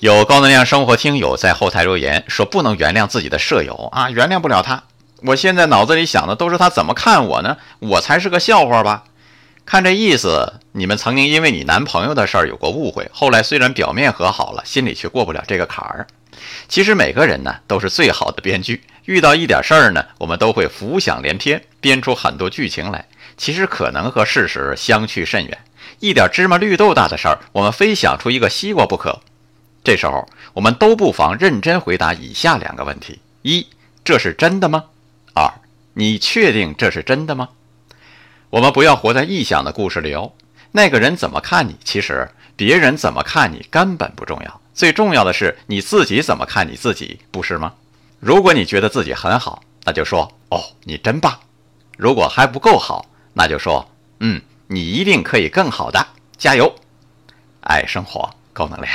有高能量生活听友在后台留言说不能原谅自己的舍友啊，原谅不了他。我现在脑子里想的都是他怎么看我呢？我才是个笑话吧？看这意思，你们曾经因为你男朋友的事儿有过误会，后来虽然表面和好了，心里却过不了这个坎儿。其实每个人呢都是最好的编剧，遇到一点事儿呢，我们都会浮想联翩，编出很多剧情来。其实可能和事实相去甚远，一点芝麻绿豆大的事儿，我们非想出一个西瓜不可。这时候，我们都不妨认真回答以下两个问题：一，这是真的吗？二，你确定这是真的吗？我们不要活在臆想的故事里哦。那个人怎么看你，其实别人怎么看你根本不重要，最重要的是你自己怎么看你自己，不是吗？如果你觉得自己很好，那就说哦，你真棒；如果还不够好，那就说嗯，你一定可以更好的，加油！爱生活，高能量。